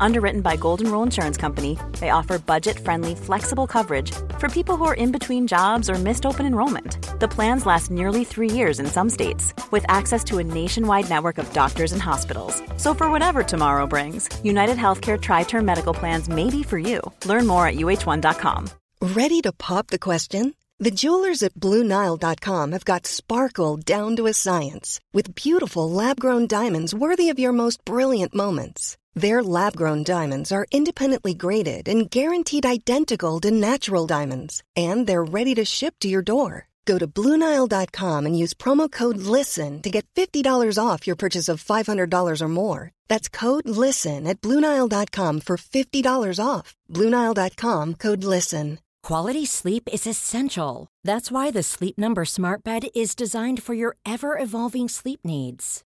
Underwritten by Golden Rule Insurance Company, they offer budget friendly, flexible coverage for people who are in between jobs or missed open enrollment. The plans last nearly three years in some states, with access to a nationwide network of doctors and hospitals. So, for whatever tomorrow brings, United Healthcare Tri Term Medical Plans may be for you. Learn more at uh1.com. Ready to pop the question? The jewelers at Bluenile.com have got sparkle down to a science with beautiful lab grown diamonds worthy of your most brilliant moments. Their lab grown diamonds are independently graded and guaranteed identical to natural diamonds, and they're ready to ship to your door. Go to Bluenile.com and use promo code LISTEN to get $50 off your purchase of $500 or more. That's code LISTEN at Bluenile.com for $50 off. Bluenile.com code LISTEN. Quality sleep is essential. That's why the Sleep Number Smart Bed is designed for your ever evolving sleep needs.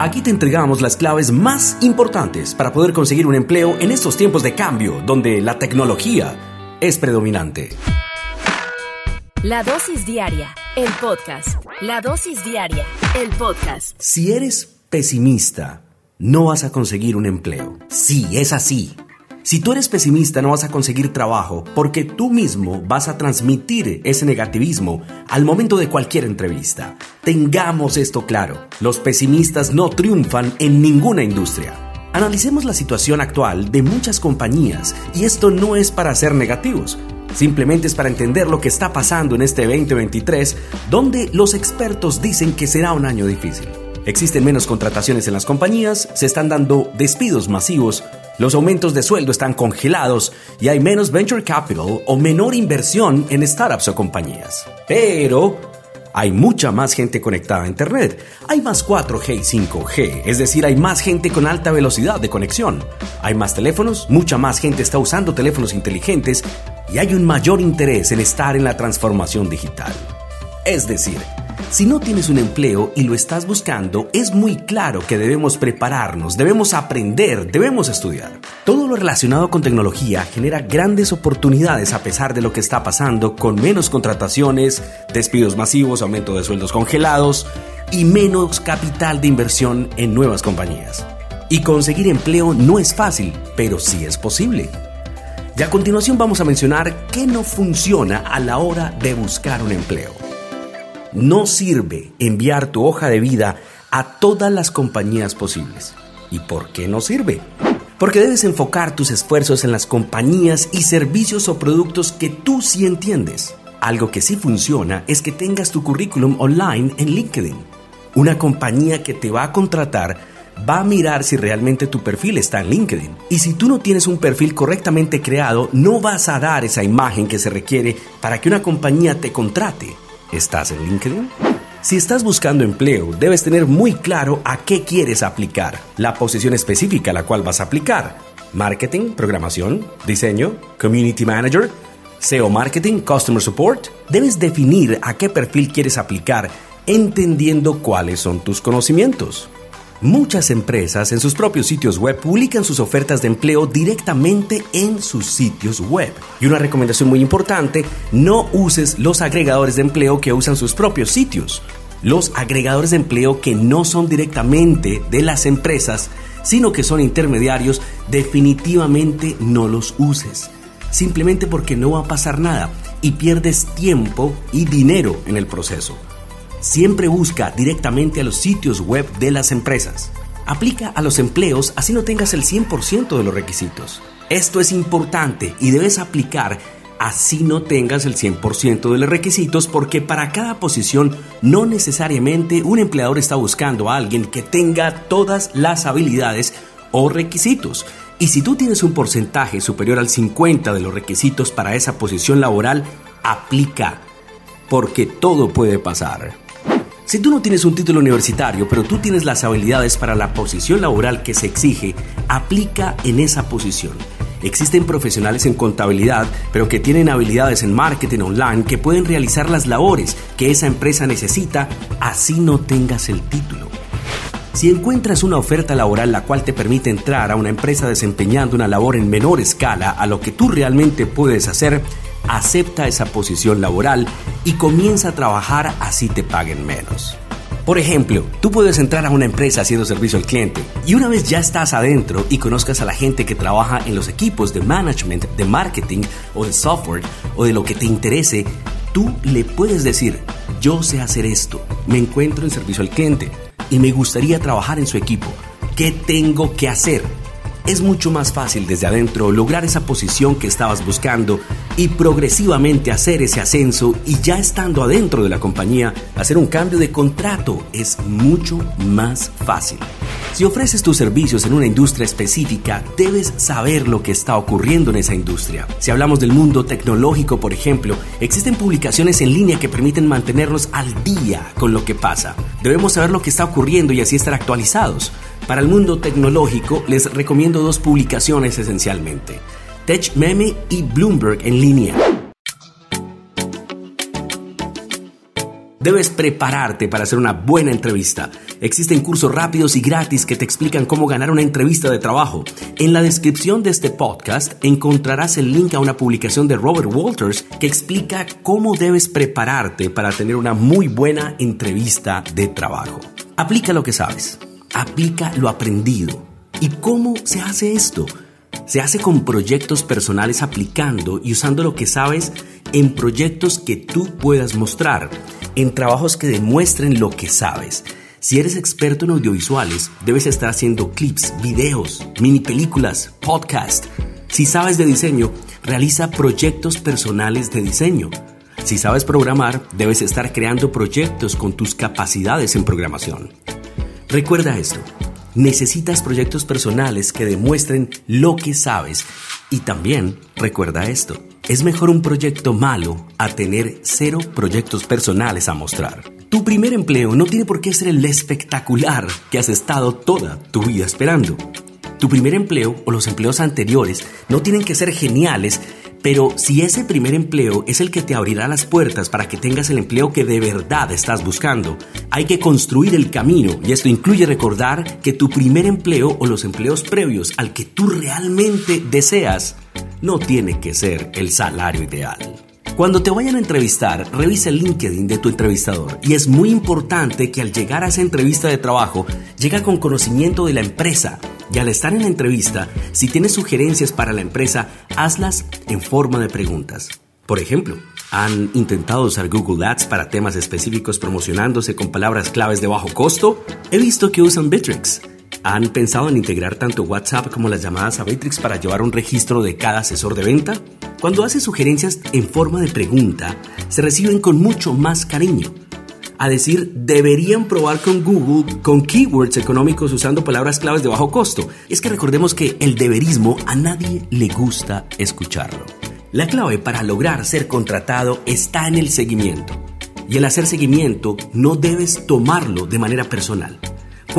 Aquí te entregamos las claves más importantes para poder conseguir un empleo en estos tiempos de cambio donde la tecnología es predominante. La dosis diaria, el podcast. La dosis diaria, el podcast. Si eres pesimista, no vas a conseguir un empleo. Sí, es así. Si tú eres pesimista no vas a conseguir trabajo porque tú mismo vas a transmitir ese negativismo al momento de cualquier entrevista. Tengamos esto claro, los pesimistas no triunfan en ninguna industria. Analicemos la situación actual de muchas compañías y esto no es para ser negativos, simplemente es para entender lo que está pasando en este 2023 donde los expertos dicen que será un año difícil. Existen menos contrataciones en las compañías, se están dando despidos masivos los aumentos de sueldo están congelados y hay menos venture capital o menor inversión en startups o compañías. Pero hay mucha más gente conectada a Internet. Hay más 4G y 5G, es decir, hay más gente con alta velocidad de conexión. Hay más teléfonos, mucha más gente está usando teléfonos inteligentes y hay un mayor interés en estar en la transformación digital. Es decir, si no tienes un empleo y lo estás buscando, es muy claro que debemos prepararnos, debemos aprender, debemos estudiar. Todo lo relacionado con tecnología genera grandes oportunidades a pesar de lo que está pasando con menos contrataciones, despidos masivos, aumento de sueldos congelados y menos capital de inversión en nuevas compañías. Y conseguir empleo no es fácil, pero sí es posible. Y a continuación vamos a mencionar qué no funciona a la hora de buscar un empleo. No sirve enviar tu hoja de vida a todas las compañías posibles. ¿Y por qué no sirve? Porque debes enfocar tus esfuerzos en las compañías y servicios o productos que tú sí entiendes. Algo que sí funciona es que tengas tu currículum online en LinkedIn. Una compañía que te va a contratar va a mirar si realmente tu perfil está en LinkedIn. Y si tú no tienes un perfil correctamente creado, no vas a dar esa imagen que se requiere para que una compañía te contrate. ¿Estás en LinkedIn? Si estás buscando empleo, debes tener muy claro a qué quieres aplicar, la posición específica a la cual vas a aplicar. Marketing, programación, diseño, community manager, SEO marketing, customer support. Debes definir a qué perfil quieres aplicar entendiendo cuáles son tus conocimientos. Muchas empresas en sus propios sitios web publican sus ofertas de empleo directamente en sus sitios web. Y una recomendación muy importante, no uses los agregadores de empleo que usan sus propios sitios. Los agregadores de empleo que no son directamente de las empresas, sino que son intermediarios, definitivamente no los uses. Simplemente porque no va a pasar nada y pierdes tiempo y dinero en el proceso. Siempre busca directamente a los sitios web de las empresas. Aplica a los empleos así no tengas el 100% de los requisitos. Esto es importante y debes aplicar así no tengas el 100% de los requisitos porque para cada posición no necesariamente un empleador está buscando a alguien que tenga todas las habilidades o requisitos. Y si tú tienes un porcentaje superior al 50 de los requisitos para esa posición laboral, aplica, porque todo puede pasar. Si tú no tienes un título universitario, pero tú tienes las habilidades para la posición laboral que se exige, aplica en esa posición. Existen profesionales en contabilidad, pero que tienen habilidades en marketing online que pueden realizar las labores que esa empresa necesita, así no tengas el título. Si encuentras una oferta laboral la cual te permite entrar a una empresa desempeñando una labor en menor escala a lo que tú realmente puedes hacer, acepta esa posición laboral y comienza a trabajar así te paguen menos. Por ejemplo, tú puedes entrar a una empresa haciendo servicio al cliente y una vez ya estás adentro y conozcas a la gente que trabaja en los equipos de management, de marketing o de software o de lo que te interese, tú le puedes decir, yo sé hacer esto, me encuentro en servicio al cliente y me gustaría trabajar en su equipo. ¿Qué tengo que hacer? es mucho más fácil desde adentro lograr esa posición que estabas buscando y progresivamente hacer ese ascenso y ya estando adentro de la compañía, hacer un cambio de contrato es mucho más fácil. Si ofreces tus servicios en una industria específica, debes saber lo que está ocurriendo en esa industria. Si hablamos del mundo tecnológico, por ejemplo, existen publicaciones en línea que permiten mantenernos al día con lo que pasa. Debemos saber lo que está ocurriendo y así estar actualizados. Para el mundo tecnológico les recomiendo dos publicaciones esencialmente, TechMeme y Bloomberg en línea. Debes prepararte para hacer una buena entrevista. Existen cursos rápidos y gratis que te explican cómo ganar una entrevista de trabajo. En la descripción de este podcast encontrarás el link a una publicación de Robert Walters que explica cómo debes prepararte para tener una muy buena entrevista de trabajo. Aplica lo que sabes aplica lo aprendido. ¿Y cómo se hace esto? Se hace con proyectos personales aplicando y usando lo que sabes en proyectos que tú puedas mostrar, en trabajos que demuestren lo que sabes. Si eres experto en audiovisuales, debes estar haciendo clips, videos, mini películas, podcast. Si sabes de diseño, realiza proyectos personales de diseño. Si sabes programar, debes estar creando proyectos con tus capacidades en programación. Recuerda esto, necesitas proyectos personales que demuestren lo que sabes y también recuerda esto, es mejor un proyecto malo a tener cero proyectos personales a mostrar. Tu primer empleo no tiene por qué ser el espectacular que has estado toda tu vida esperando. Tu primer empleo o los empleos anteriores no tienen que ser geniales pero si ese primer empleo es el que te abrirá las puertas para que tengas el empleo que de verdad estás buscando, hay que construir el camino. Y esto incluye recordar que tu primer empleo o los empleos previos al que tú realmente deseas no tiene que ser el salario ideal. Cuando te vayan a entrevistar, revisa el LinkedIn de tu entrevistador. Y es muy importante que al llegar a esa entrevista de trabajo, llega con conocimiento de la empresa y al estar en la entrevista, si tienes sugerencias para la empresa, hazlas en forma de preguntas. Por ejemplo, ¿han intentado usar Google Ads para temas específicos promocionándose con palabras claves de bajo costo? He visto que usan Bitrix. ¿Han pensado en integrar tanto WhatsApp como las llamadas a Bitrix para llevar un registro de cada asesor de venta? Cuando haces sugerencias en forma de pregunta, se reciben con mucho más cariño a decir deberían probar con Google con keywords económicos usando palabras claves de bajo costo. Es que recordemos que el deberismo a nadie le gusta escucharlo. La clave para lograr ser contratado está en el seguimiento. Y el hacer seguimiento no debes tomarlo de manera personal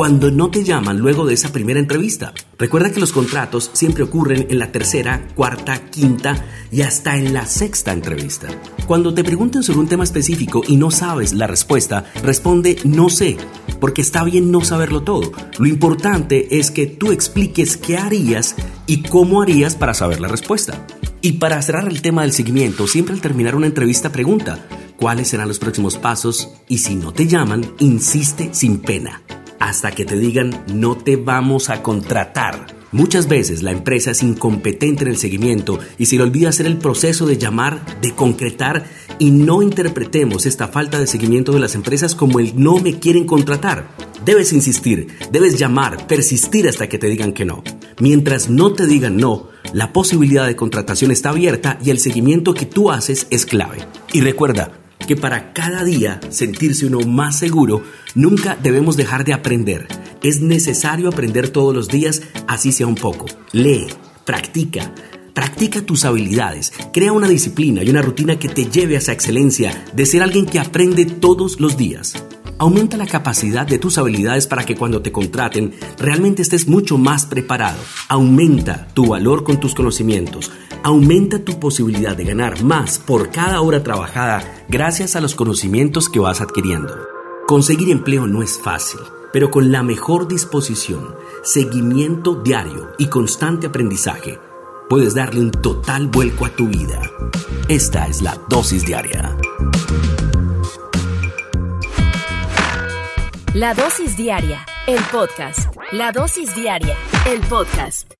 cuando no te llaman luego de esa primera entrevista. Recuerda que los contratos siempre ocurren en la tercera, cuarta, quinta y hasta en la sexta entrevista. Cuando te pregunten sobre un tema específico y no sabes la respuesta, responde no sé, porque está bien no saberlo todo. Lo importante es que tú expliques qué harías y cómo harías para saber la respuesta. Y para cerrar el tema del seguimiento, siempre al terminar una entrevista pregunta, ¿cuáles serán los próximos pasos? Y si no te llaman, insiste sin pena hasta que te digan no te vamos a contratar. Muchas veces la empresa es incompetente en el seguimiento y se le olvida hacer el proceso de llamar, de concretar y no interpretemos esta falta de seguimiento de las empresas como el no me quieren contratar. Debes insistir, debes llamar, persistir hasta que te digan que no. Mientras no te digan no, La posibilidad de contratación está abierta y el seguimiento que tú haces es clave. Y recuerda que para cada día sentirse uno más seguro, nunca debemos dejar de aprender. Es necesario aprender todos los días, así sea un poco. Lee, practica. Practica tus habilidades, crea una disciplina y una rutina que te lleve a esa excelencia de ser alguien que aprende todos los días. Aumenta la capacidad de tus habilidades para que cuando te contraten realmente estés mucho más preparado. Aumenta tu valor con tus conocimientos. Aumenta tu posibilidad de ganar más por cada hora trabajada gracias a los conocimientos que vas adquiriendo. Conseguir empleo no es fácil, pero con la mejor disposición, seguimiento diario y constante aprendizaje, puedes darle un total vuelco a tu vida. Esta es la dosis diaria. La dosis diaria, el podcast. La dosis diaria, el podcast.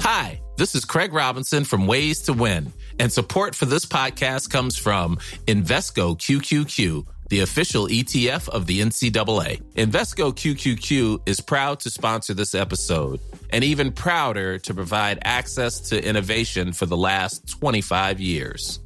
Hi, this is Craig Robinson from Ways to Win, and support for this podcast comes from Invesco QQQ, the official ETF of the NCAA. Invesco QQQ is proud to sponsor this episode and even prouder to provide access to innovation for the last 25 years.